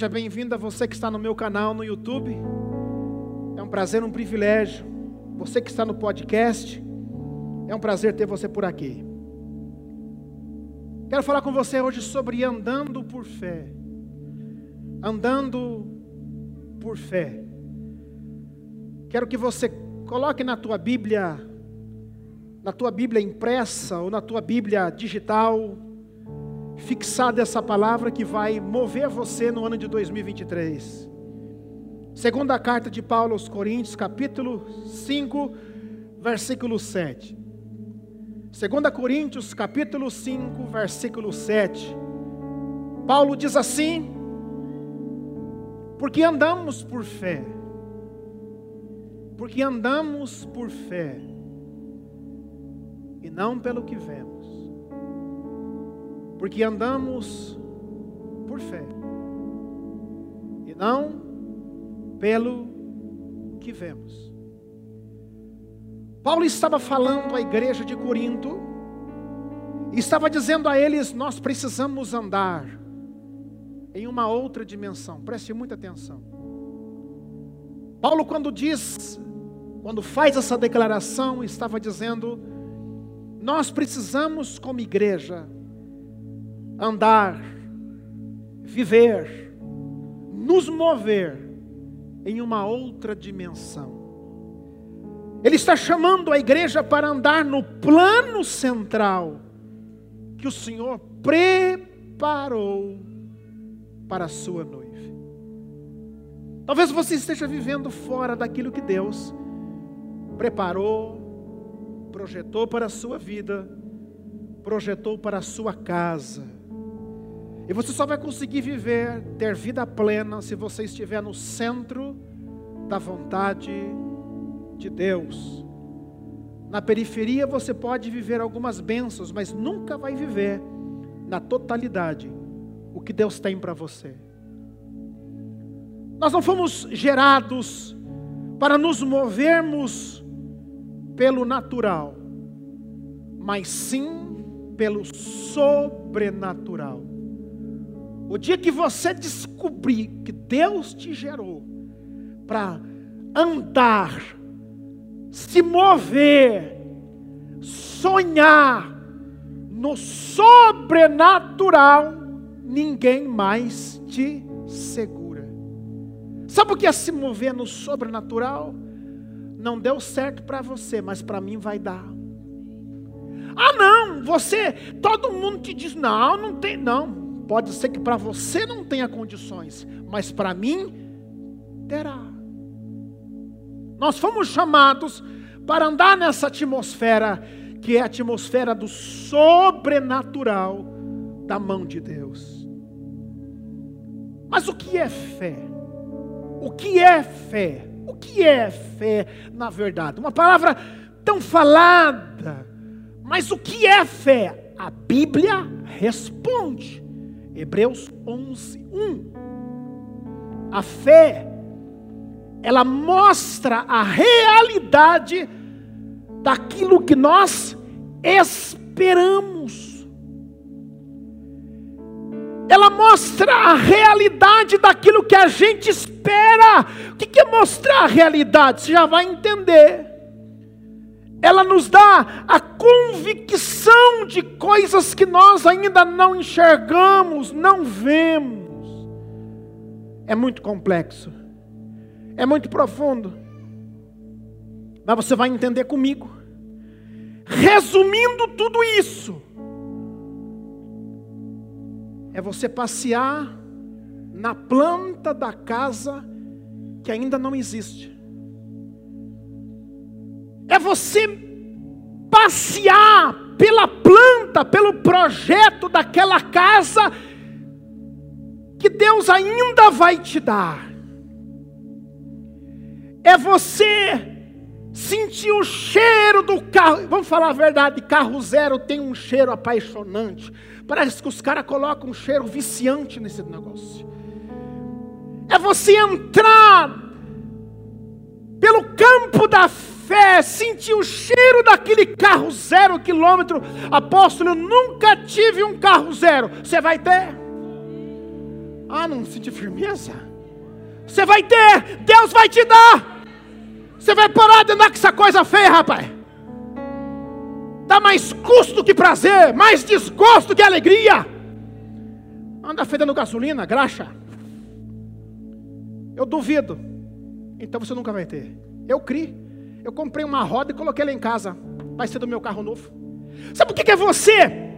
Seja bem-vindo a você que está no meu canal no YouTube. É um prazer, um privilégio. Você que está no podcast, é um prazer ter você por aqui. Quero falar com você hoje sobre andando por fé. Andando por fé. Quero que você coloque na tua Bíblia, na tua Bíblia impressa ou na tua Bíblia digital, fixada essa palavra que vai mover você no ano de 2023. Segunda carta de Paulo aos Coríntios, capítulo 5, versículo 7. Segunda Coríntios, capítulo 5, versículo 7. Paulo diz assim: Porque andamos por fé porque andamos por fé e não pelo que vemos. Porque andamos por fé e não pelo que vemos. Paulo estava falando à igreja de Corinto e estava dizendo a eles: nós precisamos andar em uma outra dimensão. Preste muita atenção. Paulo, quando diz quando faz essa declaração, estava dizendo: nós precisamos, como igreja, andar, viver, nos mover em uma outra dimensão. Ele está chamando a igreja para andar no plano central que o Senhor preparou para a sua noiva. Talvez você esteja vivendo fora daquilo que Deus preparou, projetou para a sua vida, projetou para a sua casa. E você só vai conseguir viver, ter vida plena, se você estiver no centro da vontade de Deus. Na periferia você pode viver algumas bênçãos, mas nunca vai viver na totalidade o que Deus tem para você. Nós não fomos gerados para nos movermos pelo natural, mas sim pelo sobrenatural. O dia que você descobrir que Deus te gerou para andar, se mover, sonhar no sobrenatural, ninguém mais te segura. Sabe o que é se mover no sobrenatural? não deu certo para você, mas para mim vai dar. Ah, não, você, todo mundo te diz, não, não tem, não. Pode ser que para você não tenha condições, mas para mim terá. Nós fomos chamados para andar nessa atmosfera, que é a atmosfera do sobrenatural da mão de Deus. Mas o que é fé? O que é fé? O que é fé, na verdade? Uma palavra tão falada, mas o que é fé? A Bíblia responde. Hebreus 11, 1. A fé, ela mostra a realidade daquilo que nós esperamos ela mostra a realidade daquilo que a gente espera. O que é mostrar a realidade? Você já vai entender. Ela nos dá a convicção de coisas que nós ainda não enxergamos, não vemos. É muito complexo, é muito profundo, mas você vai entender comigo. Resumindo tudo isso, é você passear na planta da casa que ainda não existe. É você passear pela planta, pelo projeto daquela casa que Deus ainda vai te dar. É você sentir o cheiro do carro. Vamos falar a verdade: carro zero tem um cheiro apaixonante. Parece que os caras colocam um cheiro viciante nesse negócio. É você entrar pelo campo da fé, sentir o cheiro daquele carro zero quilômetro. Apóstolo, eu nunca tive um carro zero. Você vai ter? Ah, não sente firmeza? Você vai ter, Deus vai te dar. Você vai parar de andar com essa coisa feia, rapaz. Dá mais custo que prazer, mais desgosto que alegria. Anda fedendo gasolina, graxa. Eu duvido. Então você nunca vai ter. Eu criei. Eu comprei uma roda e coloquei ela em casa. Vai ser do meu carro novo. Sabe o que é você?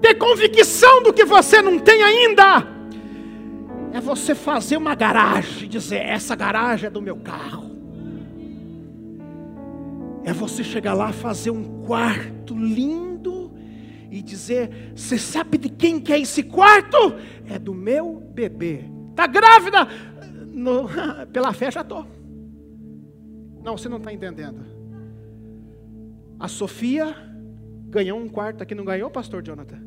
Ter convicção do que você não tem ainda. É você fazer uma garagem e dizer: essa garagem é do meu carro. É você chegar lá, fazer um quarto lindo e dizer: Você sabe de quem que é esse quarto? É do meu bebê. Está grávida? No, pela fé já estou. Não, você não está entendendo. A Sofia ganhou um quarto aqui, não ganhou, pastor Jonathan?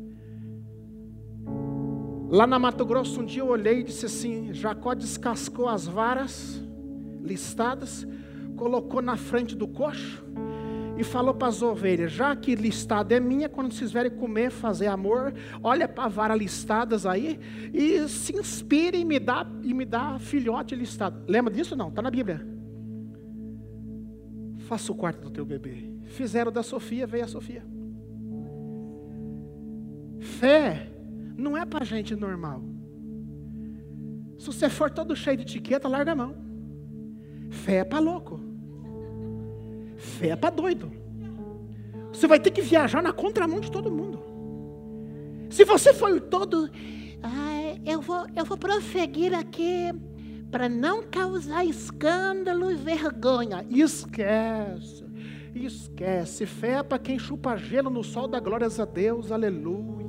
Lá na Mato Grosso, um dia eu olhei e disse assim: Jacó descascou as varas listadas, colocou na frente do coxo e falou para as ovelhas: Já que listada é minha, quando vocês vierem comer, fazer amor, olha para a vara listadas aí e se inspire e me dá, e me dá filhote listado. Lembra disso? Não, está na Bíblia. Faça o quarto do teu bebê. Fizeram da Sofia, veio a Sofia. Fé não é para gente normal. Se você for todo cheio de etiqueta, larga a mão. Fé é para louco. Fé é para doido. Você vai ter que viajar na contramão de todo mundo. Se você for todo, ah, eu vou, eu vou prosseguir aqui para não causar escândalo e vergonha. Esquece. Esquece. Fé é para quem chupa gelo no sol da glórias a Deus. Aleluia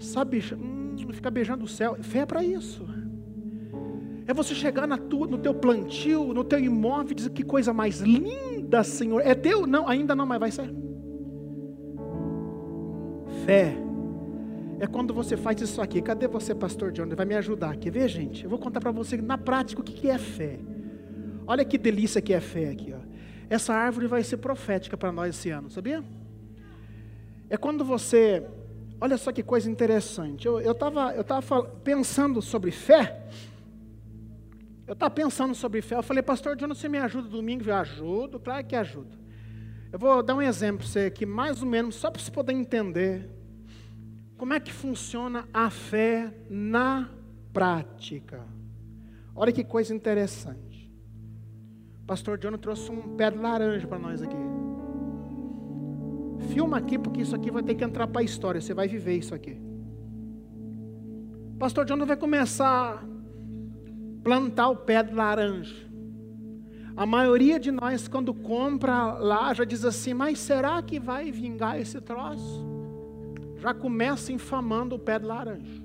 sabe, hum, ficar beijando o céu. Fé é para isso. É você chegar na tua, no teu plantio, no teu imóvel e dizer que coisa mais linda, Senhor. É teu? Não, ainda não, mas vai ser. Fé é quando você faz isso aqui. Cadê você, pastor John? Vai me ajudar. Quer ver, gente? Eu vou contar para você na prática o que é fé. Olha que delícia que é fé aqui. Ó. Essa árvore vai ser profética para nós esse ano, sabia? É quando você Olha só que coisa interessante. Eu estava eu tava pensando sobre fé. Eu estava pensando sobre fé. Eu falei, pastor Jonas, você me ajuda domingo? Eu ajudo, claro que ajudo. Eu vou dar um exemplo para você aqui, mais ou menos, só para você poder entender como é que funciona a fé na prática. Olha que coisa interessante. pastor Jonas trouxe um pé de laranja para nós aqui. Filma aqui, porque isso aqui vai ter que entrar para a história. Você vai viver isso aqui. Pastor John vai começar plantar o pé de laranja. A maioria de nós, quando compra lá, já diz assim: Mas será que vai vingar esse troço? Já começa infamando o pé de laranja.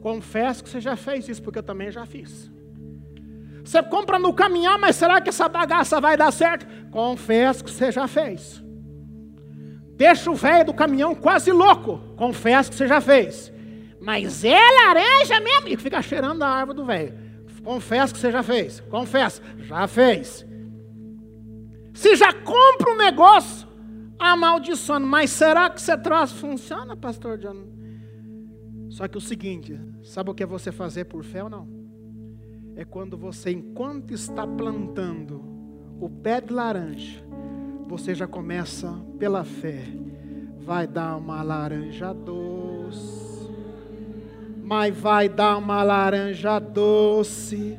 Confesso que você já fez isso, porque eu também já fiz. Você compra no caminhão, mas será que essa bagaça vai dar certo? Confesso que você já fez. Deixa o velho do caminhão quase louco. Confesso que você já fez. Mas é laranja mesmo. E fica cheirando a árvore do velho. Confesso que você já fez. Confesso. Já fez. Se já compra um negócio, amaldiçoando. Mas será que você traz funciona, pastor John? Só que o seguinte, sabe o que é você fazer por fé ou não? É quando você, enquanto está plantando o pé de laranja, você já começa pela fé. Vai dar uma laranja doce, mas vai dar uma laranja doce.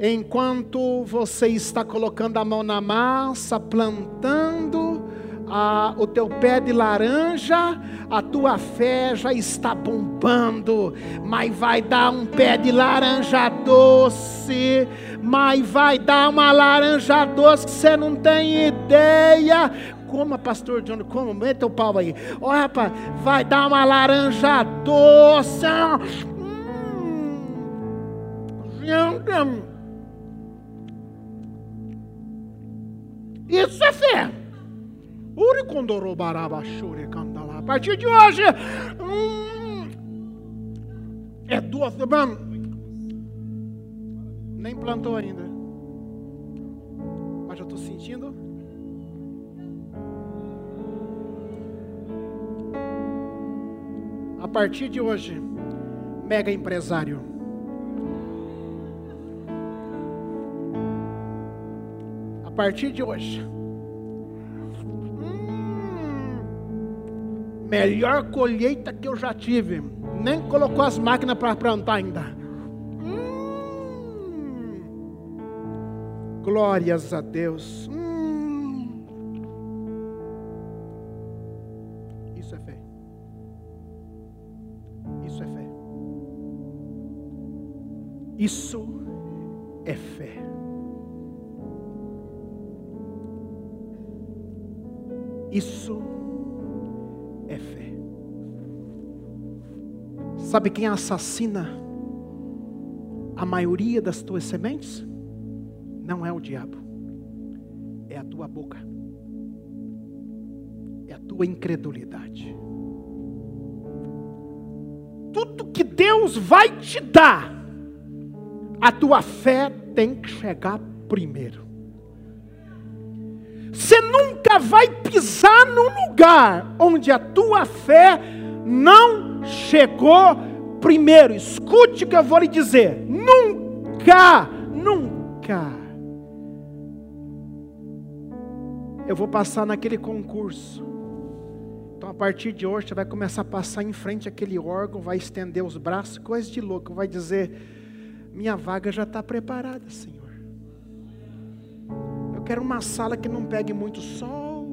Enquanto você está colocando a mão na massa, plantando a, o teu pé de laranja, a tua fé já está bombando, mas vai dar um pé de laranja doce, mas vai dar uma laranja doce que você não tem ideia. Como, pastor John, como? Meta o pau aí. Ó, rapaz, vai dar uma laranja doce. Hum. Isso é fé. A partir de hoje, hum, é duas. Mano, nem plantou ainda. Mas eu estou sentindo. Partir de hoje, mega empresário. A partir de hoje. Hum, melhor colheita que eu já tive. Nem colocou as máquinas para plantar ainda. Hum, glórias a Deus. Hum, Isso é fé. Isso é fé. Sabe quem assassina a maioria das tuas sementes? Não é o diabo, é a tua boca, é a tua incredulidade. Tudo que Deus vai te dar, a tua fé tem que chegar primeiro. Você nunca vai pisar num lugar onde a tua fé não chegou primeiro. Escute o que eu vou lhe dizer. Nunca, nunca. Eu vou passar naquele concurso. Então, a partir de hoje, você vai começar a passar em frente àquele órgão, vai estender os braços, coisa de louco, vai dizer: Minha vaga já está preparada, Senhor. Eu quero uma sala que não pegue muito sol.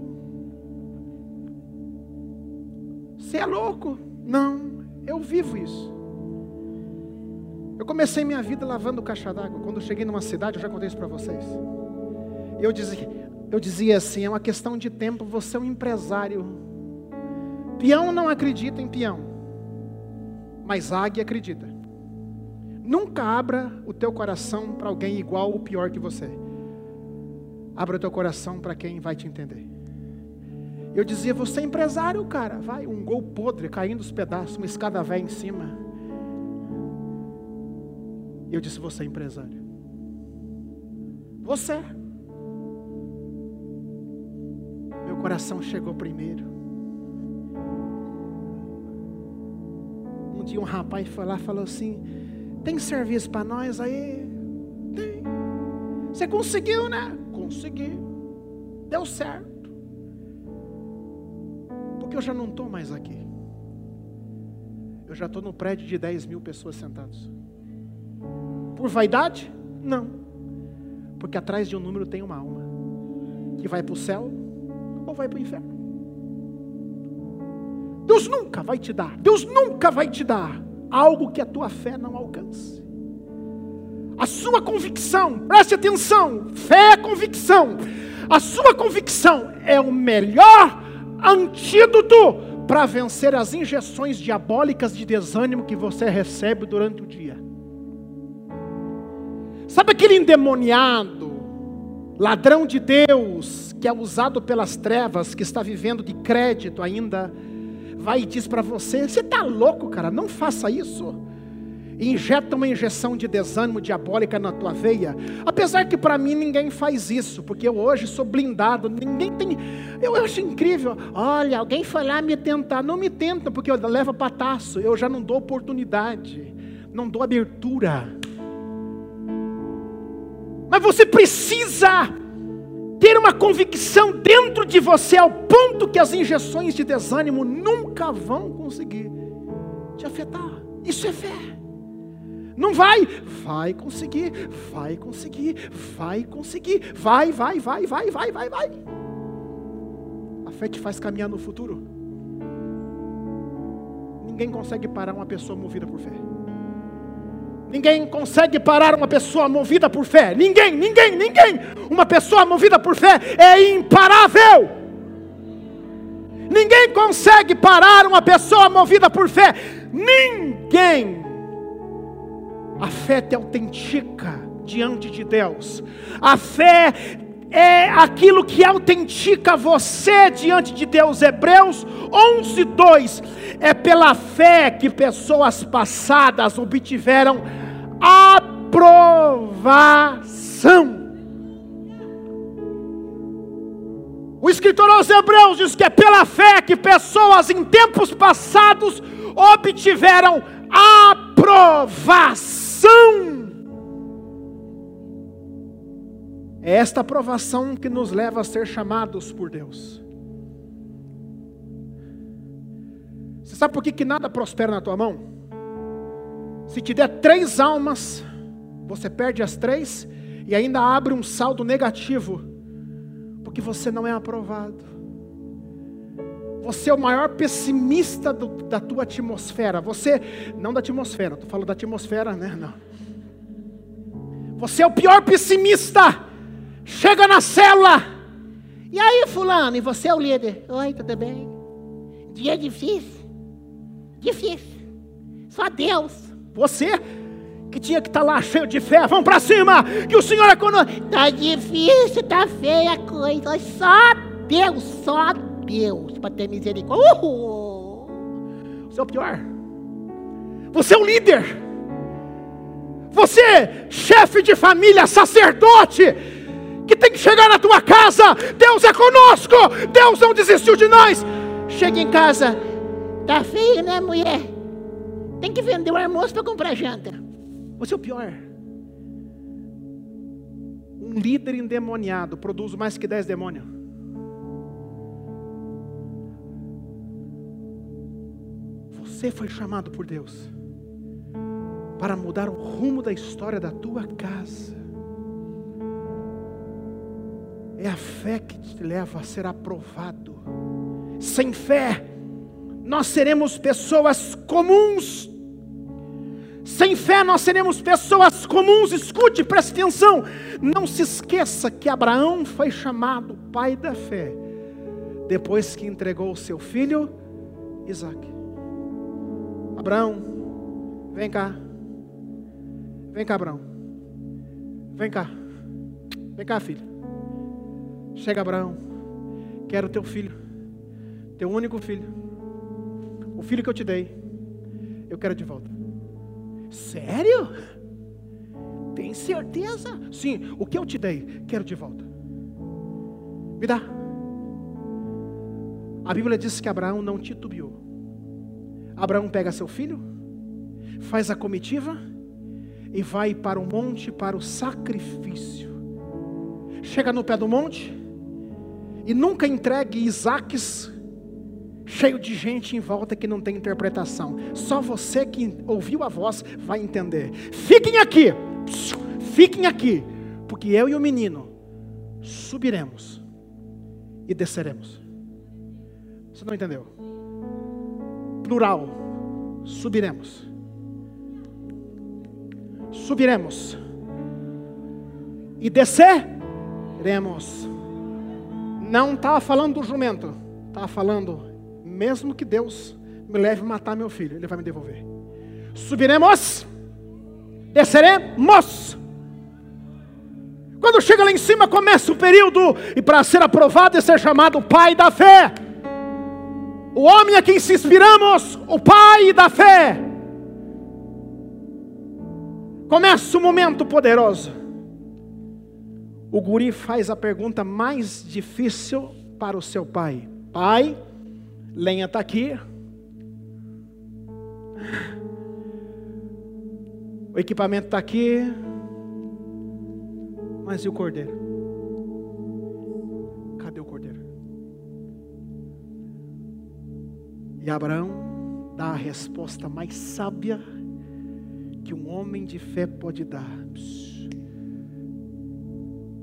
Você é louco? Não, eu vivo isso. Eu comecei minha vida lavando caixa d'água. Quando eu cheguei numa cidade, eu já contei isso para vocês. Eu dizia, eu dizia assim: é uma questão de tempo, você é um empresário. Peão não acredita em peão, mas águia acredita. Nunca abra o teu coração para alguém igual ou pior que você. Abra o teu coração para quem vai te entender. Eu dizia, você é empresário, cara. Vai, um gol podre, caindo os pedaços, uma escada velha em cima. Eu disse, você é empresário. Você. Meu coração chegou primeiro. Um dia um rapaz foi lá e falou assim: tem serviço para nós aí? Tem. Você conseguiu, né? consegui. Deu certo. Porque eu já não estou mais aqui. Eu já estou no prédio de 10 mil pessoas sentadas. Por vaidade? Não. Porque atrás de um número tem uma alma. Que vai para o céu ou vai para o inferno. Deus nunca vai te dar. Deus nunca vai te dar algo que a tua fé não alcance. A sua convicção, preste atenção, fé é convicção. A sua convicção é o melhor antídoto para vencer as injeções diabólicas de desânimo que você recebe durante o dia. Sabe aquele endemoniado, ladrão de Deus, que é usado pelas trevas, que está vivendo de crédito ainda, vai e diz para você: Você está louco, cara, não faça isso injeta uma injeção de desânimo diabólica na tua veia. Apesar que para mim ninguém faz isso, porque eu hoje sou blindado, ninguém tem. Eu acho incrível. Olha, alguém foi lá me tentar. Não me tentam, porque eu levo pataço, eu já não dou oportunidade, não dou abertura. Mas você precisa ter uma convicção dentro de você ao ponto que as injeções de desânimo nunca vão conseguir te afetar. Isso é fé. Não vai, vai conseguir, vai conseguir, vai conseguir, vai, vai, vai, vai, vai, vai, vai. A fé te faz caminhar no futuro. Ninguém consegue parar uma pessoa movida por fé. Ninguém consegue parar uma pessoa movida por fé. Ninguém, ninguém, ninguém. Uma pessoa movida por fé é imparável. Ninguém consegue parar uma pessoa movida por fé. Ninguém. A fé te autentica diante de Deus. A fé é aquilo que autentica você diante de Deus. Hebreus 11, 2. É pela fé que pessoas passadas obtiveram aprovação. O escritor aos Hebreus diz que é pela fé que pessoas em tempos passados obtiveram aprovação. É esta aprovação que nos leva a ser chamados por Deus. Você sabe por que, que nada prospera na tua mão? Se te der três almas, você perde as três e ainda abre um saldo negativo, porque você não é aprovado. Você é o maior pessimista do, da tua atmosfera. Você, não da atmosfera, estou falando da atmosfera, né? Não. Você é o pior pessimista. Chega na célula. E aí, fulano, e você é o líder? Oi, tudo bem? Dia difícil. Difícil. Só Deus. Você que tinha que estar tá lá cheio de fé, vamos para cima, que o Senhor é conosco. Tá difícil, tá feia a coisa. Só Deus, só Deus para ter misericórdia. Uhul. Você é o pior. Você é o líder. Você, chefe de família, sacerdote, que tem que chegar na tua casa. Deus é conosco. Deus não desistiu de nós. Chega em casa. Tá feio, né, mulher? Tem que vender o almoço para comprar janta. Você é o pior. Um líder endemoniado produz mais que dez demônios. Você foi chamado por Deus para mudar o rumo da história da tua casa. É a fé que te leva a ser aprovado. Sem fé, nós seremos pessoas comuns. Sem fé, nós seremos pessoas comuns. Escute, preste atenção. Não se esqueça que Abraão foi chamado pai da fé, depois que entregou o seu filho Isaac. Abraão, vem cá. Vem cá, Abraão. Vem cá. Vem cá, filho. Chega, Abraão. Quero teu filho. Teu único filho. O filho que eu te dei. Eu quero de volta. Sério? Tem certeza? Sim, o que eu te dei, quero de volta. Me dá. A Bíblia diz que Abraão não titubeou. Abraão pega seu filho, faz a comitiva e vai para o monte para o sacrifício. Chega no pé do monte e nunca entregue Isaques cheio de gente em volta que não tem interpretação. Só você que ouviu a voz vai entender. Fiquem aqui, fiquem aqui, porque eu e o menino subiremos e desceremos. Você não entendeu? plural, subiremos. Subiremos. E desceremos. Não estava falando do jumento, estava falando, mesmo que Deus me leve matar meu filho, Ele vai me devolver. Subiremos, desceremos. Quando chega lá em cima, começa o período, e para ser aprovado e ser chamado pai da fé. O homem a quem se inspiramos, o pai da fé. Começa o momento poderoso. O guri faz a pergunta mais difícil para o seu pai: Pai, lenha está aqui. O equipamento está aqui. Mas e o cordeiro? E Abraão dá a resposta mais sábia que um homem de fé pode dar.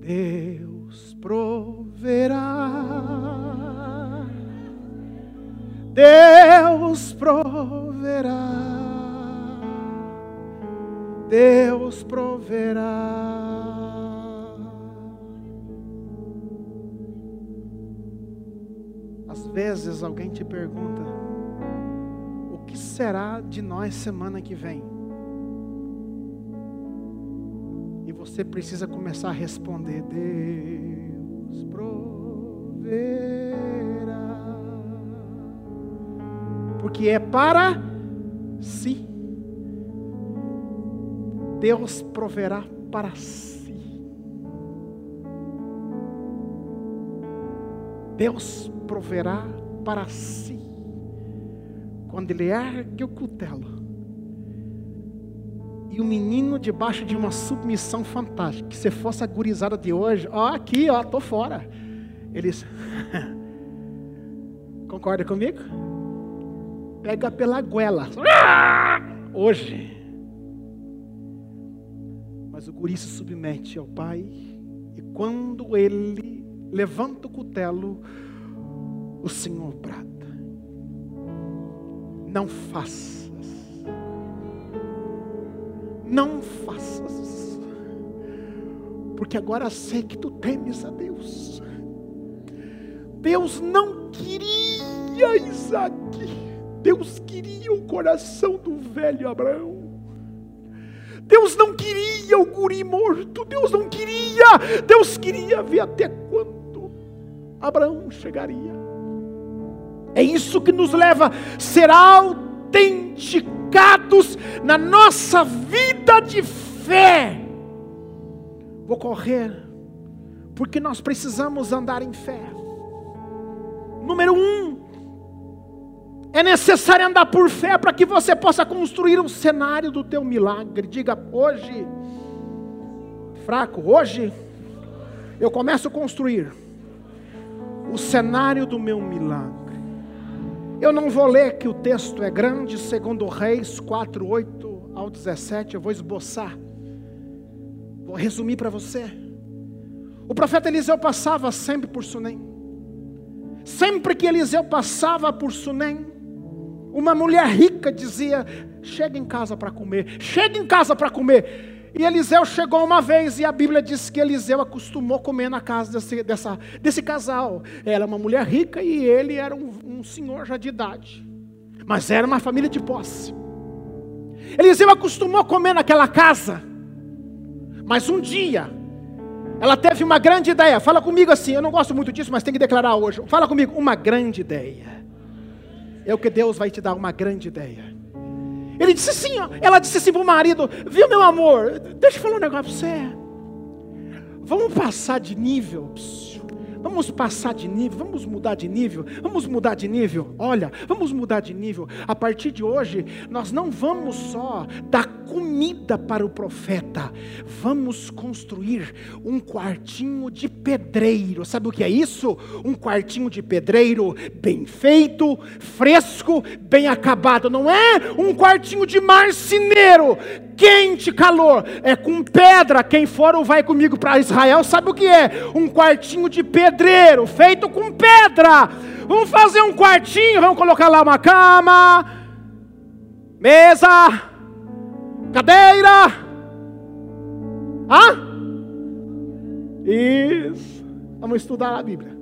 Deus proverá. Deus proverá. Deus proverá. Às vezes alguém te pergunta: que será de nós semana que vem? Você precisa começar a responder: Deus proverá. Porque é para si. Deus proverá para si. Deus proverá para si. Quando ele ergue o cutelo, e o menino debaixo de uma submissão fantástica, que se fosse a gurizada de hoje, ó, aqui, ó, tô fora. Eles, concorda comigo? Pega pela goela, hoje. Mas o guri se submete ao pai, e quando ele levanta o cutelo, o Senhor brada. Não faças. Não faças. Porque agora sei que tu temes a Deus. Deus não queria Isaac. Deus queria o coração do velho Abraão. Deus não queria o guri morto. Deus não queria. Deus queria ver até quando Abraão chegaria. É isso que nos leva a ser autenticados na nossa vida de fé. Vou correr, porque nós precisamos andar em fé. Número um, é necessário andar por fé para que você possa construir um cenário do teu milagre. Diga hoje, fraco, hoje eu começo a construir o cenário do meu milagre. Eu não vou ler que o texto é grande, segundo Reis 4, 8 ao 17, eu vou esboçar. Vou resumir para você. O profeta Eliseu passava sempre por Sunem. Sempre que Eliseu passava por Sunem, uma mulher rica dizia: Chega em casa para comer, chega em casa para comer. E Eliseu chegou uma vez e a Bíblia diz que Eliseu acostumou comer na casa desse, dessa, desse casal. Ela é uma mulher rica e ele era um, um senhor já de idade. Mas era uma família de posse. Eliseu acostumou comer naquela casa. Mas um dia, ela teve uma grande ideia. Fala comigo assim, eu não gosto muito disso, mas tem que declarar hoje. Fala comigo, uma grande ideia. É o que Deus vai te dar, uma grande ideia. Ele disse ó, ela disse assim para o marido: Viu, meu amor, deixa eu falar um negócio para você. Vamos passar de nível. Psiu. Vamos passar de nível, vamos mudar de nível, vamos mudar de nível. Olha, vamos mudar de nível. A partir de hoje, nós não vamos só dar comida para o profeta, vamos construir um quartinho de pedreiro. Sabe o que é isso? Um quartinho de pedreiro bem feito, fresco, bem acabado. Não é um quartinho de marceneiro, quente, calor. É com pedra. Quem for ou vai comigo para Israel sabe o que é? Um quartinho de pedreiro pedreiro, feito com pedra. Vamos fazer um quartinho, vamos colocar lá uma cama, mesa, cadeira. Hã? Isso. Vamos estudar a Bíblia.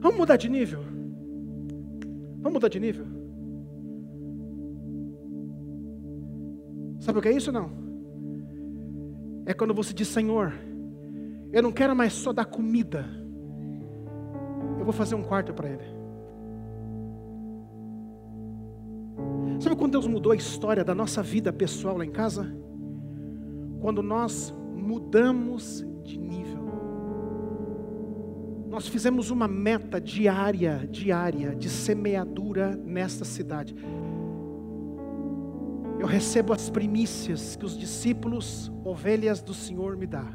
Vamos mudar de nível. Vamos mudar de nível. Sabe o que é isso não? É quando você diz: Senhor, eu não quero mais só dar comida, eu vou fazer um quarto para ele. Sabe quando Deus mudou a história da nossa vida pessoal lá em casa? Quando nós mudamos de nível. Nós fizemos uma meta diária, diária, de semeadura nesta cidade eu recebo as primícias que os discípulos, ovelhas do Senhor, me dá.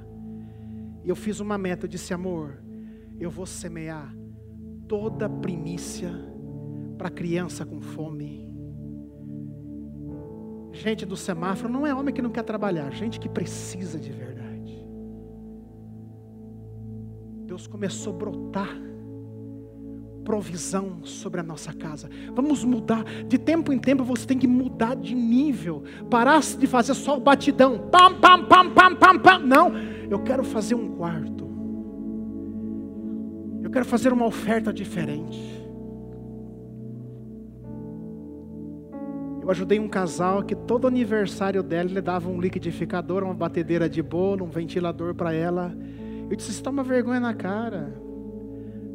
E eu fiz uma meta, eu disse, amor, eu vou semear toda primícia para criança com fome. Gente do semáforo não é homem que não quer trabalhar, gente que precisa de verdade. Deus começou a brotar provisão sobre a nossa casa. Vamos mudar. De tempo em tempo você tem que mudar de nível. Parar de fazer só o batidão. Pam, pam, pam, pam, pam, pam. Não. Eu quero fazer um quarto. Eu quero fazer uma oferta diferente. Eu ajudei um casal que todo aniversário dela ele dava um liquidificador, uma batedeira de bolo, um ventilador para ela. Eu disse: Você toma vergonha na cara.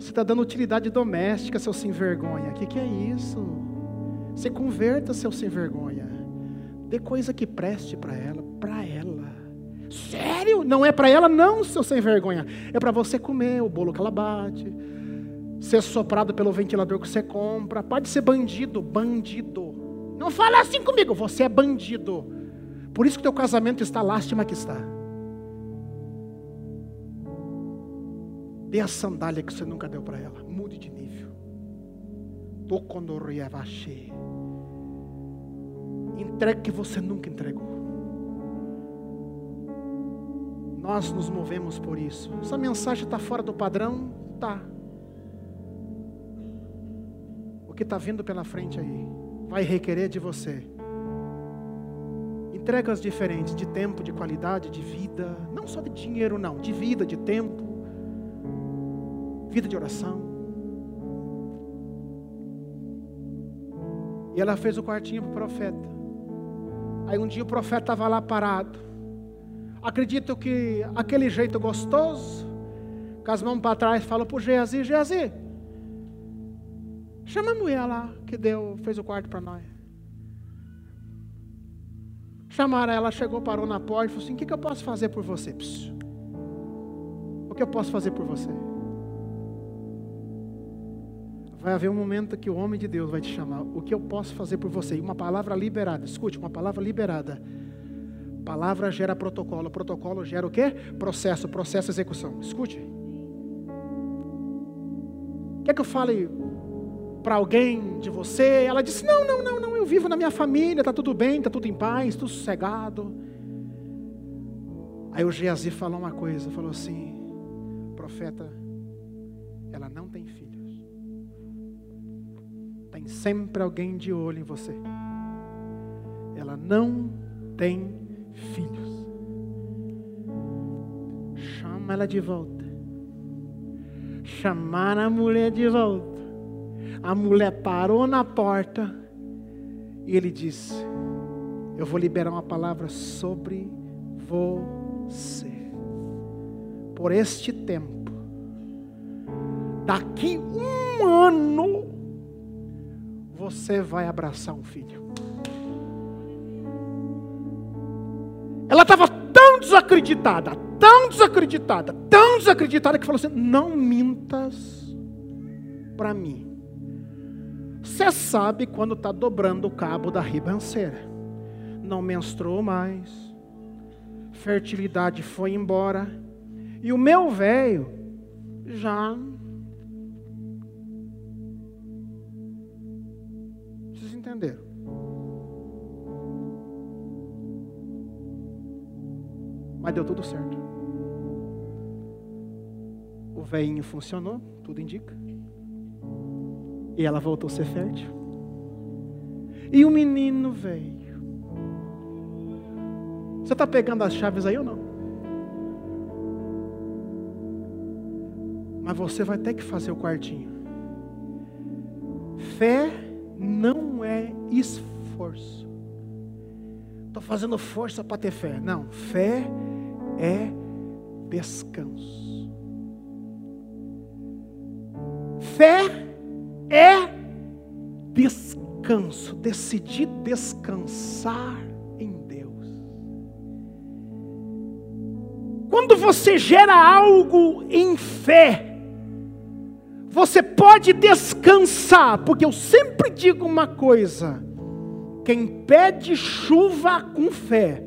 Você está dando utilidade doméstica, seu sem vergonha. O que, que é isso? Você converta seu sem vergonha. Dê coisa que preste para ela, para ela. Sério? Não é para ela, não, seu sem vergonha. É para você comer o bolo que ela bate, ser soprado pelo ventilador que você compra. Pode ser bandido, bandido. Não fala assim comigo, você é bandido. Por isso que teu casamento está lástima que está. Dê a sandália que você nunca deu para ela. Mude de nível. Entregue que você nunca entregou. Nós nos movemos por isso. Essa mensagem está fora do padrão? Tá. O que está vindo pela frente aí vai requerer de você entregas diferentes de tempo, de qualidade, de vida, não só de dinheiro, não, de vida, de tempo vida de oração. E ela fez o quartinho para o profeta. Aí um dia o profeta estava lá parado. Acredito que aquele jeito gostoso, com as mãos para trás, falou para o Geazi, Geazi, chama a mulher lá que deu, fez o quarto para nós. Chamaram ela, chegou, parou na porta e falou assim: O que, que eu posso fazer por você? Psst. O que eu posso fazer por você? Vai haver um momento que o homem de Deus vai te chamar. O que eu posso fazer por você? E uma palavra liberada. Escute, uma palavra liberada. Palavra gera protocolo. Protocolo gera o quê? Processo. Processo execução. Escute. Quer que eu fale para alguém de você? Ela disse: Não, não, não, não. Eu vivo na minha família. Está tudo bem, está tudo em paz, tudo sossegado. Aí o Geazi falou uma coisa. Falou assim: Profeta, ela não tem filho. Tem sempre alguém de olho em você. Ela não tem filhos. Chama ela de volta. Chamar a mulher de volta. A mulher parou na porta e ele disse: Eu vou liberar uma palavra sobre você. Por este tempo, daqui um ano, você vai abraçar um filho. Ela estava tão desacreditada, tão desacreditada, tão desacreditada que falou assim: Não mintas para mim. Você sabe quando está dobrando o cabo da ribanceira. Não menstruou mais, fertilidade foi embora, e o meu velho já entenderam. Mas deu tudo certo. O veinho funcionou, tudo indica. E ela voltou a ser fértil. E o menino veio. Você está pegando as chaves aí ou não? Mas você vai ter que fazer o quartinho. Fé não é esforço. Estou fazendo força para ter fé. Não, fé é descanso. Fé é descanso. Decidir descansar em Deus. Quando você gera algo em fé, você pode descansar, porque eu sempre digo uma coisa: quem pede chuva com fé,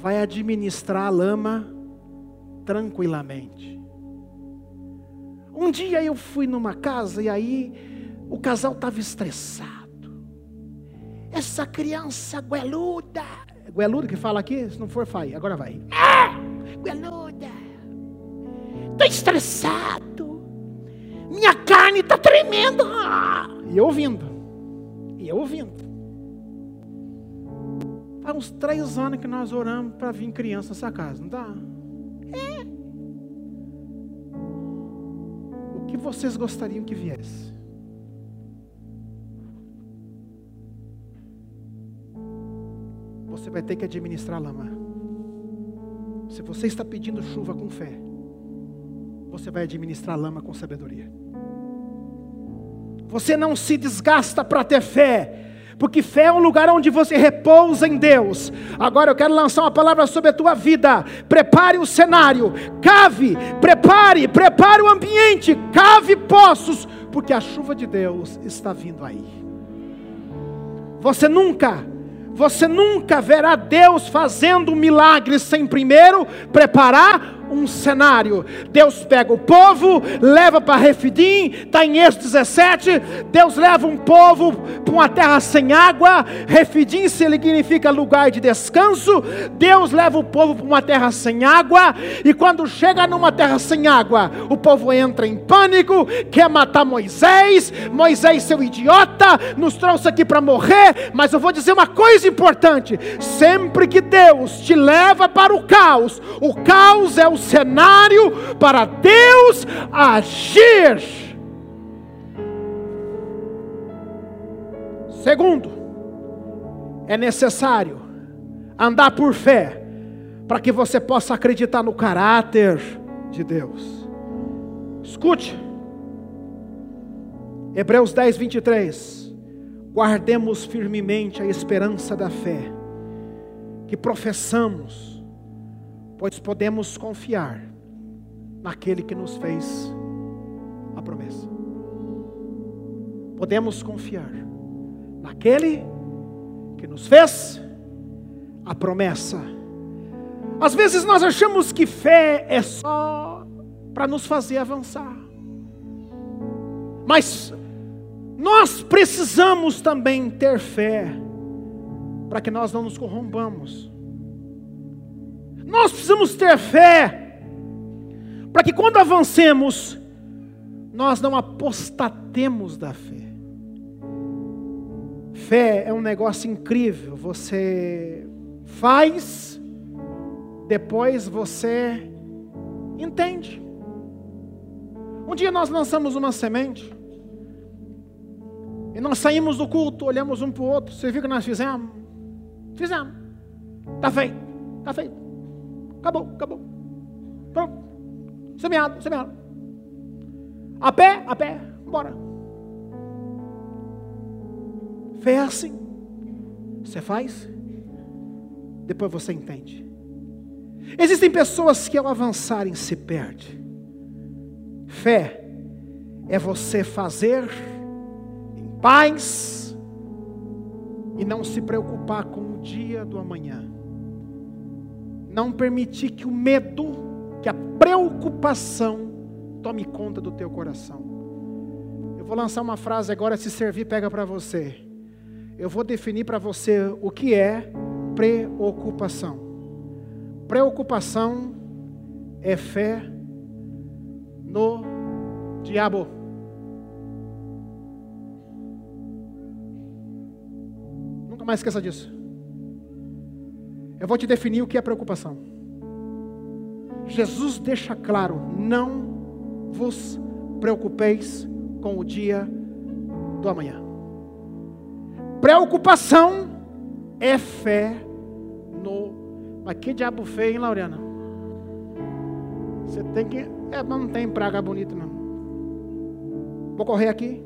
vai administrar a lama tranquilamente. Um dia eu fui numa casa e aí o casal estava estressado. Essa criança gueluda, gueluda que fala aqui, se não for, vai, agora vai. Ah, gueluda estou estressado, minha carne está tremendo. E eu ouvindo, e eu ouvindo. Faz uns três anos que nós oramos para vir criança nessa casa, não dá? É. O que vocês gostariam que viesse? Você vai ter que administrar a lama. Se você está pedindo chuva com fé, você vai administrar lama com sabedoria. Você não se desgasta para ter fé, porque fé é um lugar onde você repousa em Deus. Agora eu quero lançar uma palavra sobre a tua vida. Prepare o cenário, cave, prepare, prepare o ambiente, cave poços, porque a chuva de Deus está vindo aí. Você nunca você nunca verá Deus fazendo um milagre sem primeiro preparar um cenário. Deus pega o povo, leva para Refidim, está em Êxodo 17. Deus leva um povo para uma terra sem água. Refidim significa lugar de descanso. Deus leva o povo para uma terra sem água. E quando chega numa terra sem água, o povo entra em pânico, quer matar Moisés. Moisés, seu idiota, nos trouxe aqui para morrer. Mas eu vou dizer uma coisa importante: sempre que Deus te leva para o caos, o caos é o cenário para Deus agir. Segundo, é necessário andar por fé para que você possa acreditar no caráter de Deus. Escute, Hebreus 10, 23. Guardemos firmemente a esperança da fé que professamos pois podemos confiar naquele que nos fez a promessa. Podemos confiar naquele que nos fez a promessa. Às vezes nós achamos que fé é só para nos fazer avançar. Mas nós precisamos também ter fé para que nós não nos corrompamos. Nós precisamos ter fé, para que quando avancemos, nós não apostatemos da fé. Fé é um negócio incrível, você faz, depois você entende. Um dia nós lançamos uma semente, e nós saímos do culto, olhamos um para o outro, você viu o que nós fizemos? Fizemos, está feito, está feito. Acabou, acabou. Pronto. Semeado, semeado. A pé, a pé, bora. Fé é assim. Você faz, depois você entende. Existem pessoas que ao avançarem se perdem. Fé é você fazer em paz e não se preocupar com o dia do amanhã não permitir que o medo, que a preocupação tome conta do teu coração. Eu vou lançar uma frase agora, se servir, pega para você. Eu vou definir para você o que é preocupação. Preocupação é fé no diabo. Nunca mais esqueça disso. Eu vou te definir o que é preocupação. Jesus deixa claro: não vos preocupeis com o dia do amanhã. Preocupação é fé no. Mas que diabo feio, hein, Laureana? Você tem que. É, não tem praga bonita, não. Vou correr aqui.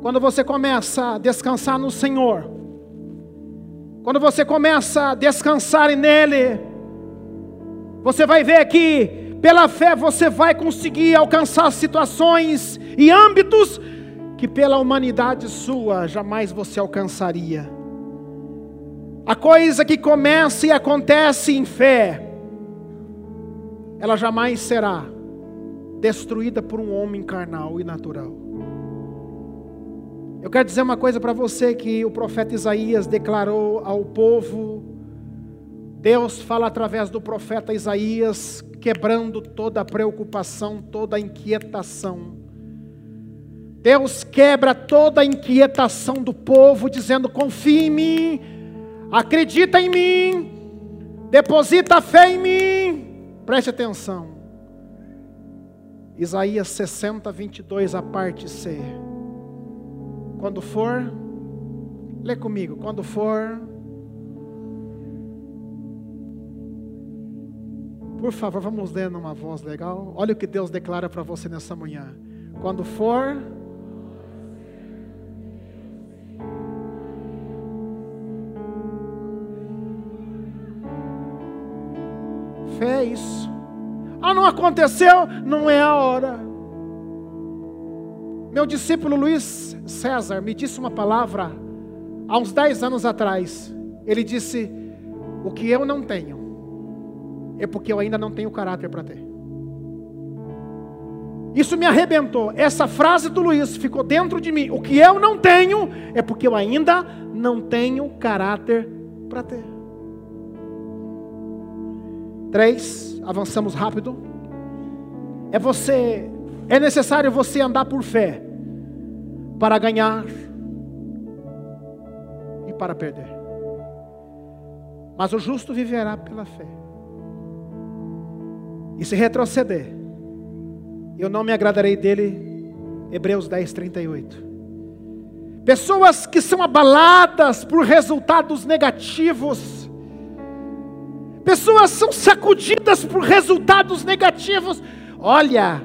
Quando você começa a descansar no Senhor, quando você começa a descansar nele, você vai ver que pela fé você vai conseguir alcançar situações e âmbitos que pela humanidade sua jamais você alcançaria. A coisa que começa e acontece em fé, ela jamais será destruída por um homem carnal e natural. Eu quero dizer uma coisa para você que o profeta Isaías declarou ao povo. Deus fala através do profeta Isaías, quebrando toda a preocupação, toda a inquietação. Deus quebra toda a inquietação do povo, dizendo: confia em mim, acredita em mim, deposita fé em mim. Preste atenção. Isaías 60, 22, a parte C. Quando for, lê comigo. Quando for, por favor, vamos ler numa voz legal. Olha o que Deus declara para você nessa manhã. Quando for, fé é isso. Ah, não aconteceu? Não é a hora. Meu discípulo Luiz César me disse uma palavra há uns 10 anos atrás. Ele disse: O que eu não tenho é porque eu ainda não tenho caráter para ter. Isso me arrebentou. Essa frase do Luiz ficou dentro de mim. O que eu não tenho é porque eu ainda não tenho caráter para ter. Três, avançamos rápido. É você, é necessário você andar por fé para ganhar e para perder. Mas o justo viverá pela fé. E se retroceder, eu não me agradarei dele. Hebreus 10, 38. Pessoas que são abaladas por resultados negativos. Pessoas são sacudidas por resultados negativos. Olha,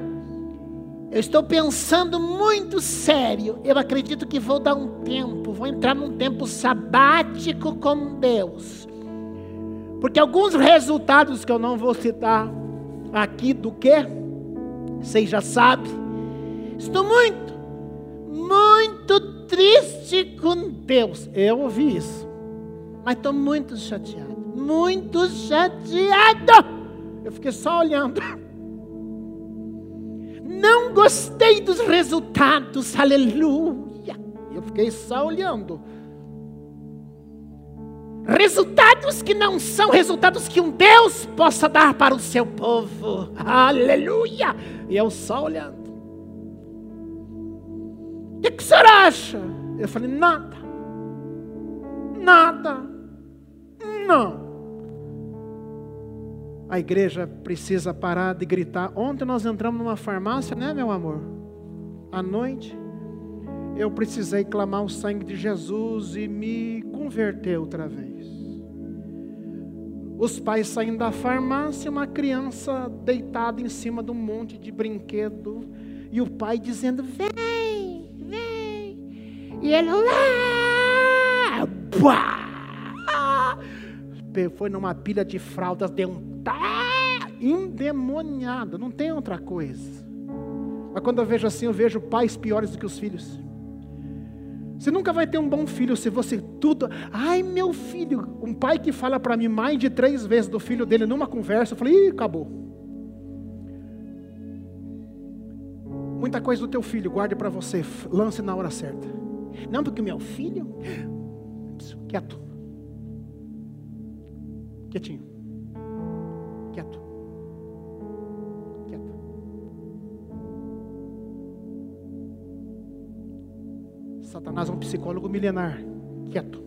eu estou pensando muito sério. Eu acredito que vou dar um tempo, vou entrar num tempo sabático com Deus. Porque alguns resultados que eu não vou citar aqui do que, vocês já sabem. Estou muito, muito triste com Deus. Eu ouvi isso. Mas estou muito chateado. Muito chateado. Eu fiquei só olhando. Não gostei dos resultados, aleluia. Eu fiquei só olhando. Resultados que não são resultados que um Deus possa dar para o seu povo, aleluia. E eu só olhando. O que, que o senhor acha? Eu falei: nada, nada, não. A igreja precisa parar de gritar. Ontem nós entramos numa farmácia, né, meu amor? À noite, eu precisei clamar o sangue de Jesus e me converter outra vez. Os pais saindo da farmácia, uma criança deitada em cima de um monte de brinquedo, e o pai dizendo: Vem, vem. E ele lá, foi numa pilha de fraldas, deu um tá endemoniado, não tem outra coisa. Mas quando eu vejo assim, eu vejo pais piores do que os filhos. Você nunca vai ter um bom filho se você tudo. Ai, meu filho. Um pai que fala para mim mais de três vezes do filho dele numa conversa, eu falei, ih, acabou. Muita coisa do teu filho, guarde para você, lance na hora certa. Não, porque meu filho. Quieto. Quietinho. Quieto. Quieto. Satanás é um psicólogo milenar. Quieto.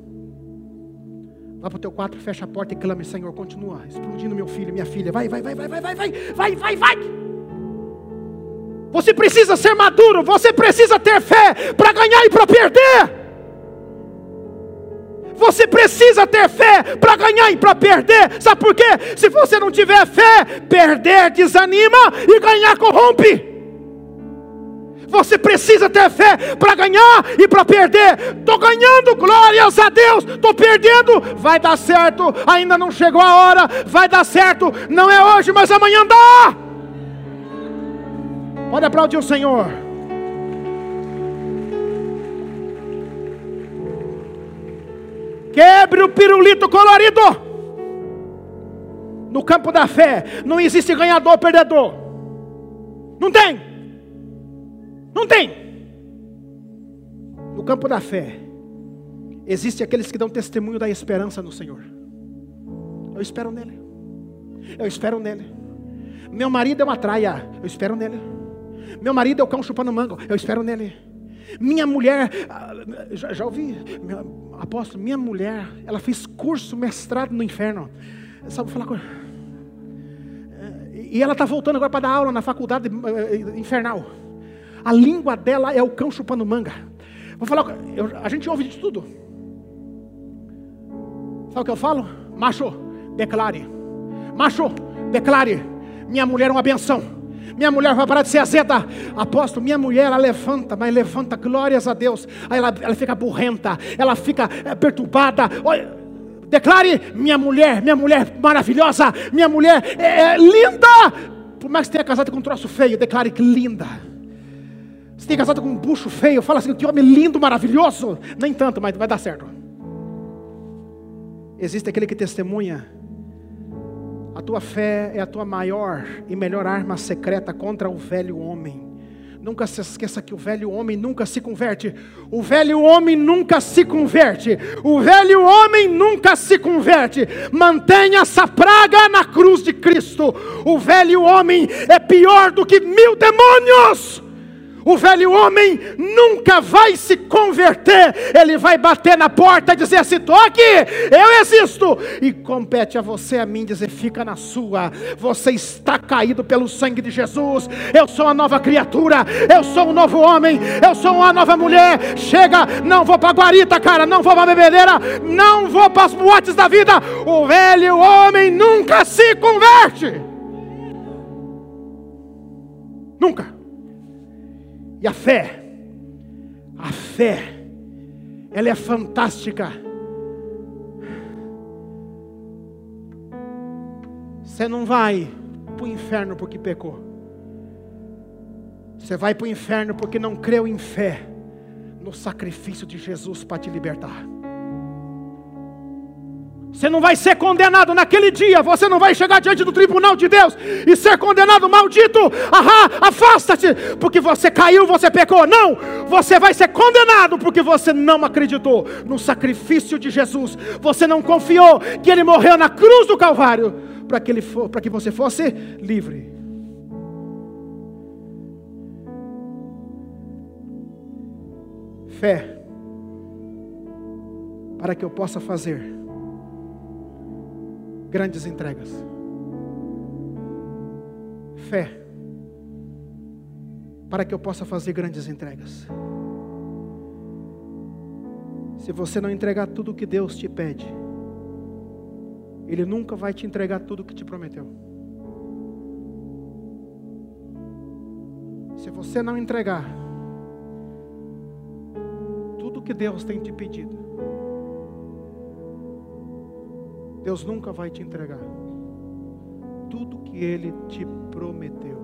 Vá para o teu quarto, fecha a porta e clame, Senhor, continua explodindo meu filho, minha filha. Vai, vai, vai, vai, vai, vai, vai, vai, vai, vai. Você precisa ser maduro, você precisa ter fé para ganhar e para perder. Você precisa ter fé para ganhar e para perder. Sabe por quê? Se você não tiver fé, perder desanima e ganhar corrompe. Você precisa ter fé para ganhar e para perder. Estou ganhando, glórias a Deus. Estou perdendo, vai dar certo. Ainda não chegou a hora, vai dar certo. Não é hoje, mas amanhã dá. Pode aplaudir o Senhor. Quebre o pirulito colorido. No campo da fé, não existe ganhador ou perdedor. Não tem. Não tem. No campo da fé, existe aqueles que dão testemunho da esperança no Senhor. Eu espero nele. Eu espero nele. Meu marido é uma traia. Eu espero nele. Meu marido é o cão chupando mango. Eu espero nele. Minha mulher, ah, já, já ouvi, apóstolo, minha mulher, ela fez curso, mestrado no inferno. Sabe falar com E ela está voltando agora para dar aula na faculdade eh, infernal. A língua dela é o cão chupando manga. Vou falar, eu, a gente ouve de tudo. Sabe o que eu falo? Macho, declare. Macho, declare. Minha mulher é uma benção. Minha mulher vai parar de ser azeda. Apóstolo, minha mulher, ela levanta, mas levanta, glórias a Deus. Aí ela, ela fica burrenta, ela fica é, perturbada. Olha, Declare: minha mulher, minha mulher maravilhosa, minha mulher é, é linda. Por mais que tenha casado com um troço feio, declare que linda. Se tem casado com um bucho feio, fala assim: que homem lindo, maravilhoso. Nem tanto, mas vai dar certo. Existe aquele que testemunha. A tua fé é a tua maior e melhor arma secreta contra o velho homem. Nunca se esqueça que o velho homem nunca se converte. O velho homem nunca se converte. O velho homem nunca se converte. Mantenha essa praga na cruz de Cristo. O velho homem é pior do que mil demônios. O velho homem nunca vai se converter, ele vai bater na porta e dizer assim: toque, eu existo. E compete a você, a mim, dizer: fica na sua. Você está caído pelo sangue de Jesus. Eu sou uma nova criatura, eu sou um novo homem, eu sou uma nova mulher. Chega, não vou para a guarita, cara, não vou para a bebedeira, não vou para as boates da vida. O velho homem nunca se converte. Nunca. A fé, a fé, ela é fantástica. Você não vai para o inferno porque pecou. Você vai para o inferno porque não creu em fé no sacrifício de Jesus para te libertar. Você não vai ser condenado naquele dia, você não vai chegar diante do tribunal de Deus e ser condenado, maldito, ahá, afasta-te, porque você caiu, você pecou. Não, você vai ser condenado porque você não acreditou no sacrifício de Jesus, você não confiou que Ele morreu na cruz do Calvário para que, ele for, para que você fosse livre. Fé, para que eu possa fazer grandes entregas. Fé, para que eu possa fazer grandes entregas. Se você não entregar tudo o que Deus te pede, Ele nunca vai te entregar tudo o que te prometeu. Se você não entregar tudo o que Deus tem te pedido, Deus nunca vai te entregar tudo que Ele te prometeu.